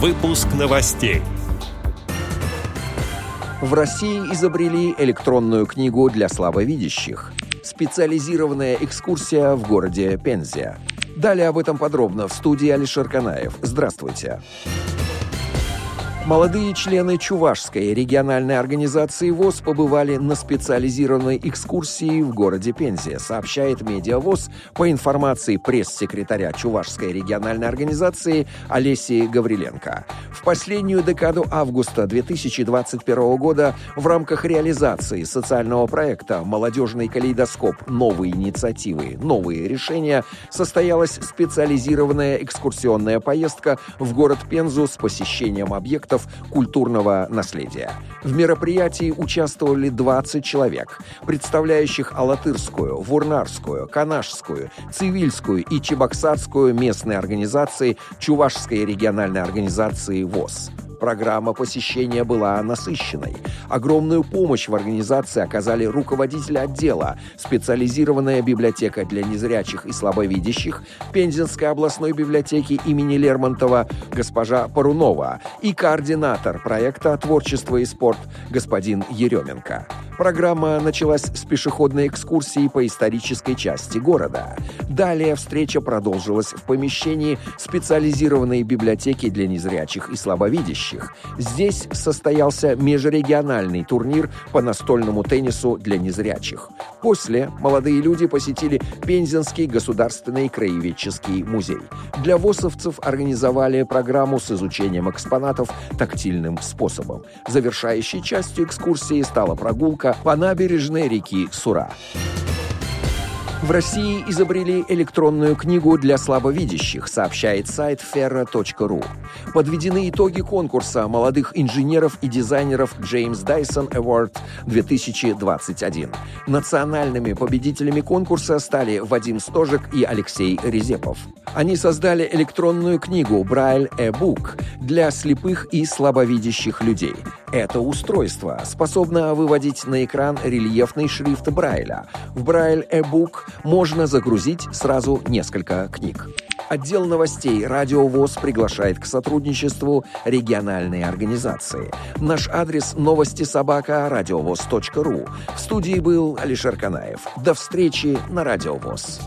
Выпуск новостей. В России изобрели электронную книгу для слабовидящих. Специализированная экскурсия в городе Пензе. Далее об этом подробно в студии Алишер Канаев. Здравствуйте. Здравствуйте. Молодые члены Чувашской региональной организации ВОЗ побывали на специализированной экскурсии в городе Пензе, сообщает Медиавоз по информации пресс-секретаря Чувашской региональной организации Олеси Гавриленко. В последнюю декаду августа 2021 года в рамках реализации социального проекта «Молодежный калейдоскоп. Новые инициативы. Новые решения» состоялась специализированная экскурсионная поездка в город Пензу с посещением объектов объектов культурного наследия. В мероприятии участвовали 20 человек, представляющих Алатырскую, Вурнарскую, Канашскую, Цивильскую и Чебоксарскую местные организации Чувашской региональной организации ВОЗ. Программа посещения была насыщенной. Огромную помощь в организации оказали руководители отдела, специализированная библиотека для незрячих и слабовидящих Пензенской областной библиотеки имени Лермонтова госпожа Парунова и координатор проекта «Творчество и спорт» господин Еременко. Программа началась с пешеходной экскурсии по исторической части города. Далее встреча продолжилась в помещении специализированной библиотеки для незрячих и слабовидящих. Здесь состоялся межрегиональный турнир по настольному теннису для незрячих. После молодые люди посетили Пензенский государственный краеведческий музей. Для ВОСовцев организовали программу с изучением экспонатов тактильным способом. Завершающей частью экскурсии стала прогулка по набережной реки Сура. В России изобрели электронную книгу для слабовидящих, сообщает сайт ferra.ru. Подведены итоги конкурса молодых инженеров и дизайнеров James Dyson Award 2021. Национальными победителями конкурса стали Вадим Стожик и Алексей Резепов. Они создали электронную книгу Braille e-book для слепых и слабовидящих людей. Это устройство способно выводить на экран рельефный шрифт Брайля. В Braille e-book можно загрузить сразу несколько книг. Отдел новостей «Радио ВОЗ» приглашает к сотрудничеству региональные организации. Наш адрес новости собака радиовоз.ру. В студии был Алишер Канаев. До встречи на «Радио ВОЗ».